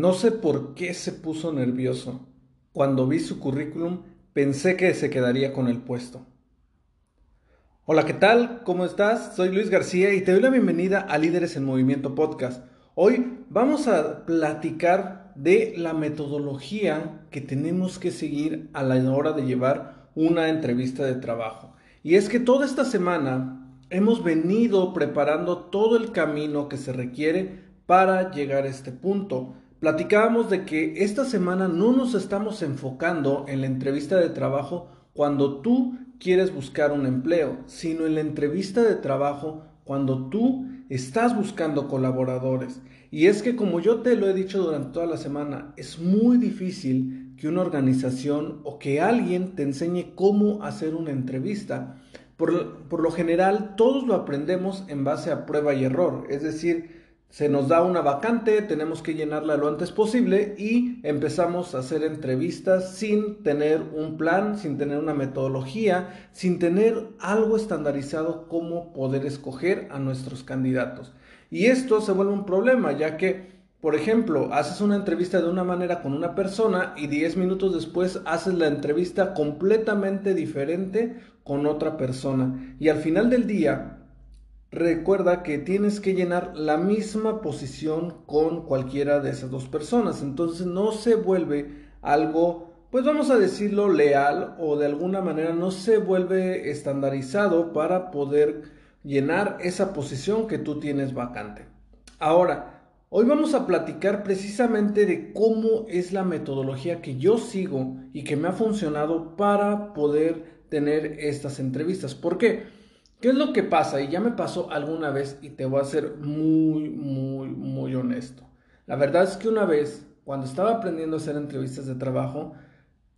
No sé por qué se puso nervioso. Cuando vi su currículum pensé que se quedaría con el puesto. Hola, ¿qué tal? ¿Cómo estás? Soy Luis García y te doy la bienvenida a Líderes en Movimiento Podcast. Hoy vamos a platicar de la metodología que tenemos que seguir a la hora de llevar una entrevista de trabajo. Y es que toda esta semana hemos venido preparando todo el camino que se requiere para llegar a este punto. Platicábamos de que esta semana no nos estamos enfocando en la entrevista de trabajo cuando tú quieres buscar un empleo, sino en la entrevista de trabajo cuando tú estás buscando colaboradores. Y es que como yo te lo he dicho durante toda la semana, es muy difícil que una organización o que alguien te enseñe cómo hacer una entrevista. Por, por lo general, todos lo aprendemos en base a prueba y error. Es decir, se nos da una vacante, tenemos que llenarla lo antes posible y empezamos a hacer entrevistas sin tener un plan, sin tener una metodología, sin tener algo estandarizado como poder escoger a nuestros candidatos. Y esto se vuelve un problema, ya que, por ejemplo, haces una entrevista de una manera con una persona y 10 minutos después haces la entrevista completamente diferente con otra persona. Y al final del día, recuerda que tienes que llenar la misma posición con cualquiera de esas dos personas. Entonces no se vuelve algo, pues vamos a decirlo, leal o de alguna manera no se vuelve estandarizado para poder llenar esa posición que tú tienes vacante. Ahora, hoy vamos a platicar precisamente de cómo es la metodología que yo sigo y que me ha funcionado para poder tener estas entrevistas. ¿Por qué? ¿Qué es lo que pasa? Y ya me pasó alguna vez y te voy a ser muy, muy, muy honesto. La verdad es que una vez, cuando estaba aprendiendo a hacer entrevistas de trabajo,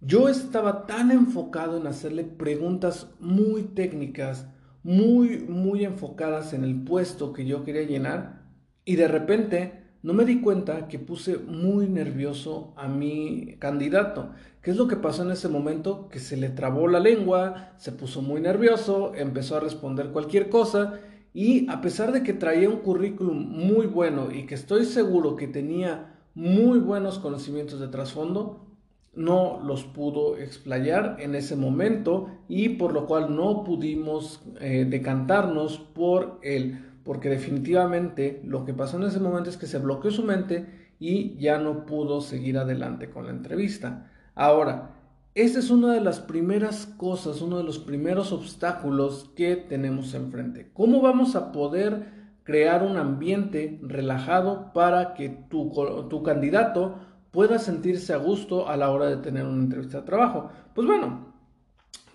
yo estaba tan enfocado en hacerle preguntas muy técnicas, muy, muy enfocadas en el puesto que yo quería llenar, y de repente no me di cuenta que puse muy nervioso a mi candidato. ¿Qué es lo que pasó en ese momento? Que se le trabó la lengua, se puso muy nervioso, empezó a responder cualquier cosa y a pesar de que traía un currículum muy bueno y que estoy seguro que tenía muy buenos conocimientos de trasfondo, no los pudo explayar en ese momento y por lo cual no pudimos eh, decantarnos por el porque definitivamente lo que pasó en ese momento es que se bloqueó su mente y ya no pudo seguir adelante con la entrevista. Ahora, esta es una de las primeras cosas, uno de los primeros obstáculos que tenemos enfrente. ¿Cómo vamos a poder crear un ambiente relajado para que tu, tu candidato pueda sentirse a gusto a la hora de tener una entrevista de trabajo? Pues bueno,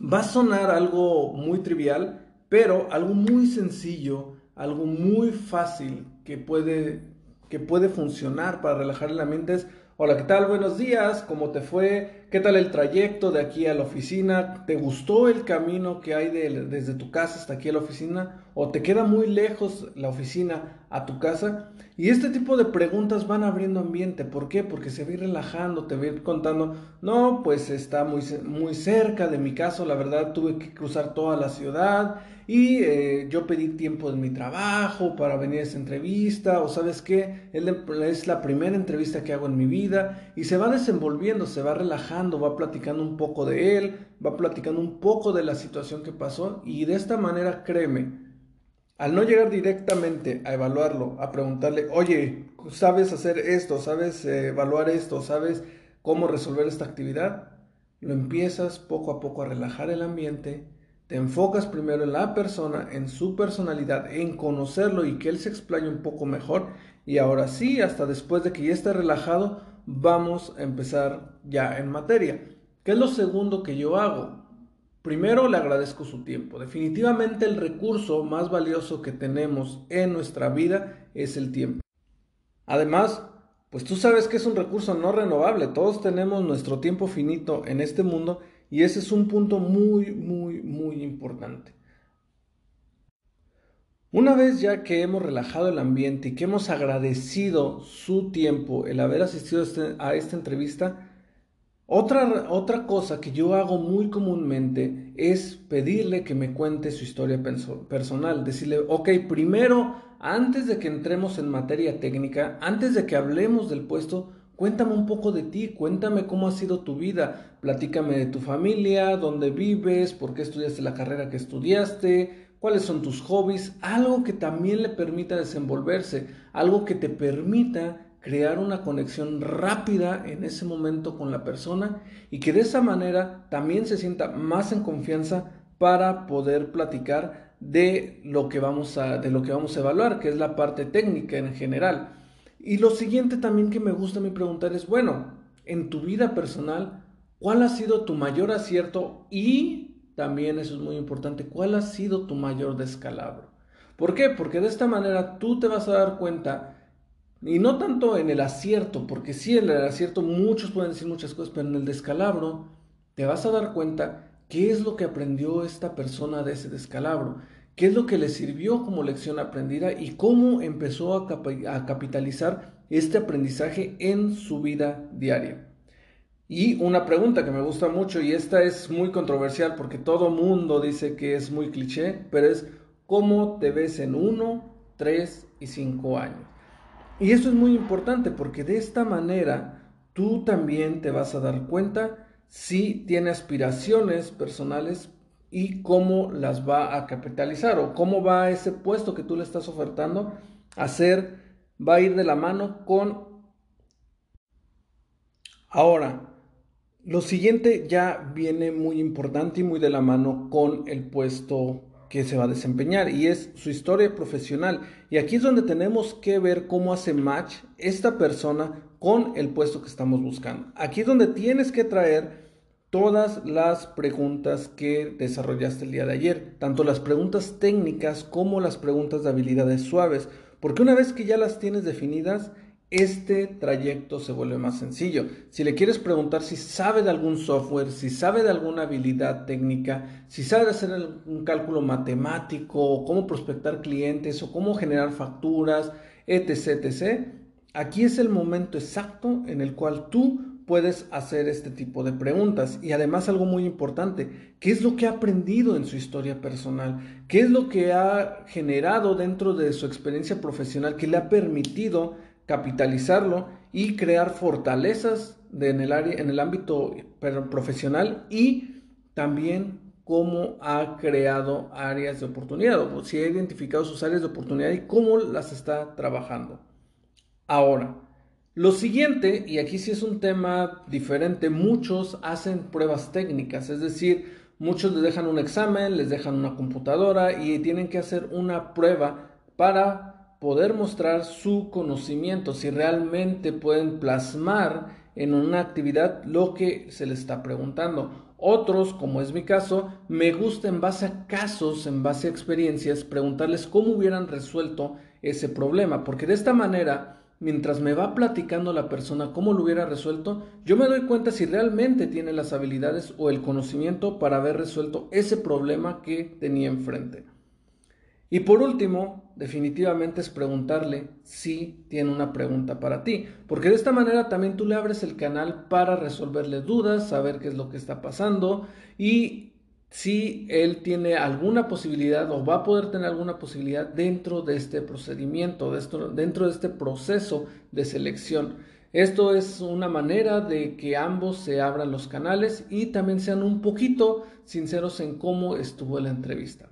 va a sonar algo muy trivial, pero algo muy sencillo algo muy fácil que puede, que puede funcionar para relajar la mente es, hola, ¿qué tal? Buenos días, ¿cómo te fue? ¿Qué tal el trayecto de aquí a la oficina? ¿Te gustó el camino que hay desde tu casa hasta aquí a la oficina? ¿O te queda muy lejos la oficina a tu casa? Y este tipo de preguntas van abriendo ambiente. ¿Por qué? Porque se va ir relajando, te va a ir contando, no, pues está muy, muy cerca de mi caso, la verdad tuve que cruzar toda la ciudad y eh, yo pedí tiempo de mi trabajo para venir a esa entrevista, o sabes qué, es la primera entrevista que hago en mi vida y se va desenvolviendo, se va relajando, va platicando un poco de él, va platicando un poco de la situación que pasó y de esta manera, créeme, al no llegar directamente a evaluarlo, a preguntarle, oye, ¿sabes hacer esto? ¿Sabes eh, evaluar esto? ¿Sabes cómo resolver esta actividad? Lo empiezas poco a poco a relajar el ambiente, te enfocas primero en la persona, en su personalidad, en conocerlo y que él se explaye un poco mejor. Y ahora sí, hasta después de que ya esté relajado, vamos a empezar ya en materia. ¿Qué es lo segundo que yo hago? Primero le agradezco su tiempo. Definitivamente el recurso más valioso que tenemos en nuestra vida es el tiempo. Además, pues tú sabes que es un recurso no renovable. Todos tenemos nuestro tiempo finito en este mundo y ese es un punto muy, muy, muy importante. Una vez ya que hemos relajado el ambiente y que hemos agradecido su tiempo, el haber asistido a, este, esta entrevista, otra, otra cosa que yo hago muy comúnmente es pedirle que me cuente su historia personal. Decirle, ok, primero, antes de que entremos en materia técnica, antes de que hablemos del puesto, cuéntame un poco de ti, cuéntame cómo ha sido tu vida, platícame de tu familia, dónde vives, por qué estudiaste la carrera que estudiaste, cuáles son tus hobbies, algo que también le permita desenvolverse, algo que te permita crear una conexión rápida en ese momento con la persona y que de esa manera también se sienta más en confianza para poder platicar de lo que vamos a de lo que vamos a evaluar, que es la parte técnica en general. Y lo siguiente también que me gusta me preguntar es, bueno, en tu vida personal, ¿cuál ha sido tu mayor acierto y también eso es muy importante, ¿cuál ha sido tu mayor descalabro? ¿Por qué? Porque de esta manera tú te vas a dar cuenta, y no tanto en el acierto, porque sí en el acierto muchos pueden decir muchas cosas, pero en el descalabro te vas a dar cuenta qué es lo que aprendió esta persona de ese descalabro, qué es lo que le sirvió como lección aprendida y cómo empezó a, a capitalizar este aprendizaje en su vida diaria. Y una pregunta que me gusta mucho, y esta es muy controversial porque todo mundo dice que es muy cliché, pero es ¿cómo te ves en uno, tres y cinco años? Y eso es muy importante porque de esta manera tú también te vas a dar cuenta si tiene aspiraciones personales y cómo las va a capitalizar o cómo va ese puesto que tú le estás ofertando a ser, va a ir de la mano con... Ahora, lo siguiente ya viene muy importante y muy de la mano con el puesto que se va a desempeñar y es su historia profesional. Y aquí es donde tenemos que ver cómo hace match esta persona con el puesto que estamos buscando. Aquí es donde tienes que traer todas las preguntas que desarrollaste el día de ayer, tanto las preguntas técnicas como las preguntas de habilidades suaves, porque una vez que ya las tienes definidas, este trayecto se vuelve más sencillo. Si le quieres preguntar si sabe de algún software, si sabe de alguna habilidad técnica, si sabe hacer un cálculo matemático, cómo prospectar clientes o cómo generar facturas, etc., etc., aquí es el momento exacto en el cual tú puedes hacer este tipo de preguntas. Y además algo muy importante, ¿qué es lo que ha aprendido en su historia personal? ¿Qué es lo que ha generado dentro de su experiencia profesional que le ha permitido capitalizarlo y crear fortalezas en, el área, en el ámbito profesional y también cómo ha creado áreas de oportunidad, o si ha identificado sus áreas de oportunidad y cómo las está trabajando. Ahora, lo siguiente, y aquí sí es un tema diferente, muchos hacen pruebas técnicas, es decir, muchos les dejan un examen, les dejan una computadora y tienen que hacer una prueba para poder mostrar su conocimiento, si realmente pueden plasmar en una actividad lo que se les está preguntando. Otros, como es mi caso, me gusta en base a casos, en base a experiencias, preguntarles cómo hubieran resuelto ese problema, porque de esta manera, mientras me va platicando la persona cómo lo hubiera resuelto, yo me doy cuenta si realmente tiene las habilidades o el conocimiento para haber resuelto ese problema que tenía enfrente. Y por último, definitivamente es preguntarle si tiene una pregunta para ti, porque de esta manera también tú le abres el canal para resolverle dudas, saber qué es lo que está pasando y si él tiene alguna posibilidad o va a poder tener alguna posibilidad dentro de este procedimiento, dentro de este proceso de selección. Esto es una manera de que ambos se abran los canales y también sean un poquito sinceros en cómo estuvo la entrevista.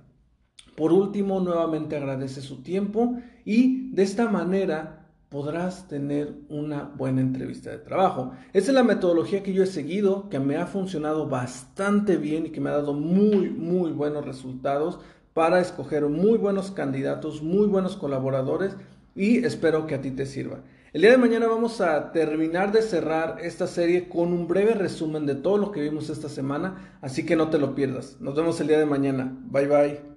Por último, nuevamente agradece su tiempo y de esta manera podrás tener una buena entrevista de trabajo. Esa es la metodología que yo he seguido, que me ha funcionado bastante bien y que me ha dado muy, muy buenos resultados para escoger muy buenos candidatos, muy buenos colaboradores y espero que a ti te sirva. El día de mañana vamos a terminar de cerrar esta serie con un breve resumen de todo lo que vimos esta semana, así que no te lo pierdas. Nos vemos el día de mañana. Bye bye.